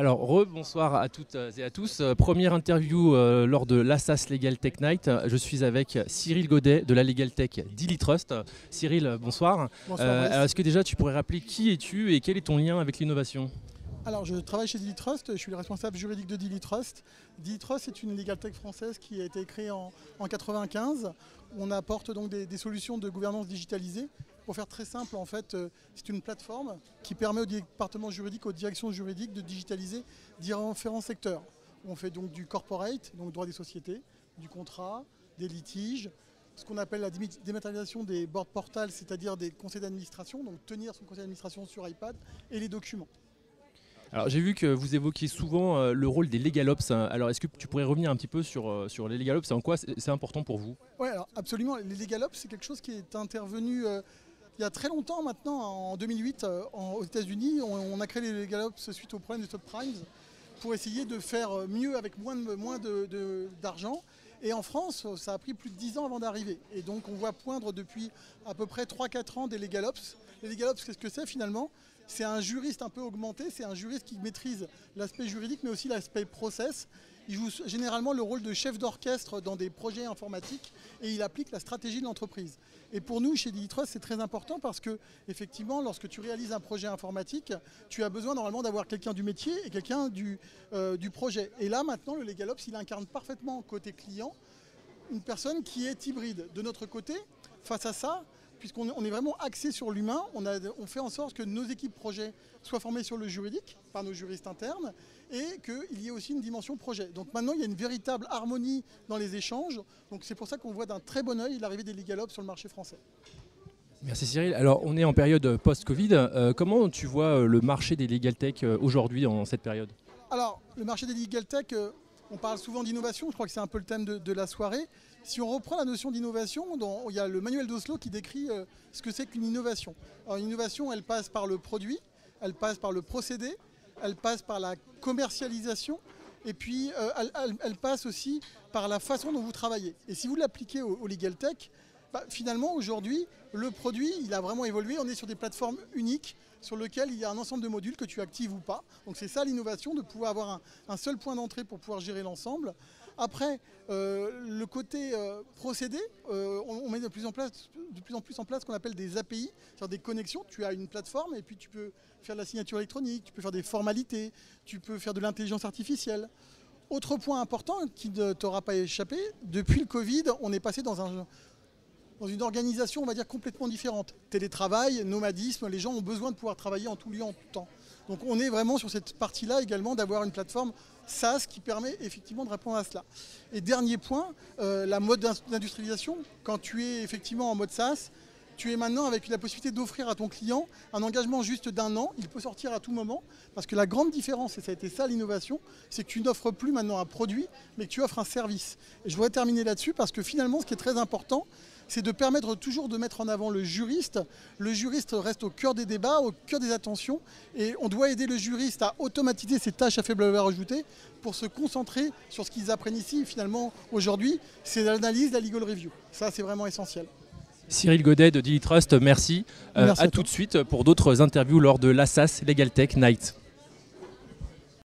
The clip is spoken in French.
Alors, re-bonsoir à toutes et à tous. Euh, première interview euh, lors de l'Assas Legal Tech Night. Je suis avec Cyril Godet de la Legal Tech Dilly Trust. Cyril, bonsoir. Bonsoir. Euh, Est-ce que déjà tu pourrais rappeler qui es-tu et quel est ton lien avec l'innovation? Alors, je travaille chez Dilly Trust, je suis le responsable juridique de Dilly Trust. Dilly Trust est une legal tech française qui a été créée en, en 95. On apporte donc des, des solutions de gouvernance digitalisée. Pour faire très simple, en fait, euh, c'est une plateforme qui permet aux départements juridiques, aux directions juridiques de digitaliser différents secteurs. On fait donc du corporate, donc droit des sociétés, du contrat, des litiges, ce qu'on appelle la dématérialisation des board portals, c'est-à-dire des conseils d'administration, donc tenir son conseil d'administration sur iPad, et les documents. Alors, j'ai vu que vous évoquiez souvent euh, le rôle des LegalOps. Alors, est-ce que tu pourrais revenir un petit peu sur, euh, sur les LegalOps et en quoi c'est c'est important pour vous? Oui, alors absolument. Les LegalOps, c'est quelque chose qui est intervenu euh, il y a très longtemps maintenant, en 2008, euh, aux États-Unis. On, a créé les LegalOps suite au problème des subprimes pour essayer de faire mieux avec moins de- d'argent. Et en France, ça a pris plus de 10 ans avant d'arriver. Et donc, on voit poindre depuis à peu près 3-4 ans des LegalOps. Les LegalOps, qu'est-ce que c'est finalement? C'est un juriste un peu augmenté, c'est un juriste qui maîtrise l'aspect juridique, mais aussi l'aspect process. Il joue généralement le rôle de chef d'orchestre dans des projets informatiques et il applique la stratégie de l'entreprise. Et pour nous, chez Dilitrust, c'est très important parce que, effectivement, lorsque tu réalises un projet informatique, tu as besoin normalement d'avoir quelqu'un du métier et quelqu'un du, euh, du projet. Et là, maintenant, le LegalOps, il incarne parfaitement côté client une personne qui est hybride. De notre côté, face à ça, puisqu'on on est vraiment axé sur l'humain, on, a- on fait en sorte que nos équipes projets soient formées sur le juridique par nos juristes internes et qu'il y ait aussi une dimension projet. Donc maintenant, il y a une véritable harmonie dans les échanges. Donc c'est pour ça qu'on voit d'un très bon œil l'arrivée des LegalOps sur le marché français. Merci Cyril. Alors, on est en période post-Covid. Euh, comment tu vois euh, le marché des Legal Tech euh, aujourd'hui en cette période? Alors, le marché des legal tech, euh, on parle souvent d'innovation, je crois que c'est un peu le thème de, la soirée. Si on reprend la notion d'innovation, il y a le manuel d'Oslo qui décrit euh, ce que c'est qu'une innovation. Une innovation, elle passe par le produit, elle passe par le procédé, elle passe par la commercialisation, et puis euh, elle, passe aussi par la façon dont vous travaillez. Et si vous l'appliquez au, au legal tech, bah, finalement aujourd'hui, le produit, il a vraiment évolué. On est sur des plateformes uniques sur lesquelles il y a un ensemble de modules que tu actives ou pas. Donc c'est ça l'innovation, de pouvoir avoir un, seul point d'entrée pour pouvoir gérer l'ensemble. Après, euh, le côté euh, procédé, euh, on, met de plus, en de plus en plus en place ce qu'on appelle des API, c'est-à-dire des connexions. Tu as une plateforme et puis tu peux faire de la signature électronique, tu peux faire des formalités, tu peux faire de l'intelligence artificielle. Autre point important qui ne t'aura pas échappé, depuis le Covid, on est passé dans un, dans une organisation, on va dire, complètement différente. Télétravail, nomadisme, les gens ont besoin de pouvoir travailler en tout lieu, en tout temps. Donc on est vraiment sur cette partie-là également d'avoir une plateforme SaaS qui permet effectivement de répondre à cela. Et dernier point, euh, la mode d'in- d'industrialisation. Quand tu es effectivement en mode SaaS, tu es maintenant avec la possibilité d'offrir à ton client un engagement juste d'un an. Il peut sortir à tout moment. Parce que la grande différence, et ça a été ça l'innovation, c'est que tu n'offres plus maintenant un produit, mais que tu offres un service. Et je voudrais terminer là-dessus parce que finalement, ce qui est très important, c'est de permettre toujours de mettre en avant le juriste. Le juriste reste au cœur des débats, au cœur des attentions, et on doit aider le juriste à automatiser ses tâches à faible valeur ajoutée pour se concentrer sur ce qu'ils apprennent ici. Finalement, aujourd'hui, c'est l'analyse, la legal review. Ça, c'est vraiment essentiel. Cyril Godet de Dilly Trust, merci. Euh, Merci à à tout de suite pour d'autres interviews lors de l'Assas Legal Tech Night.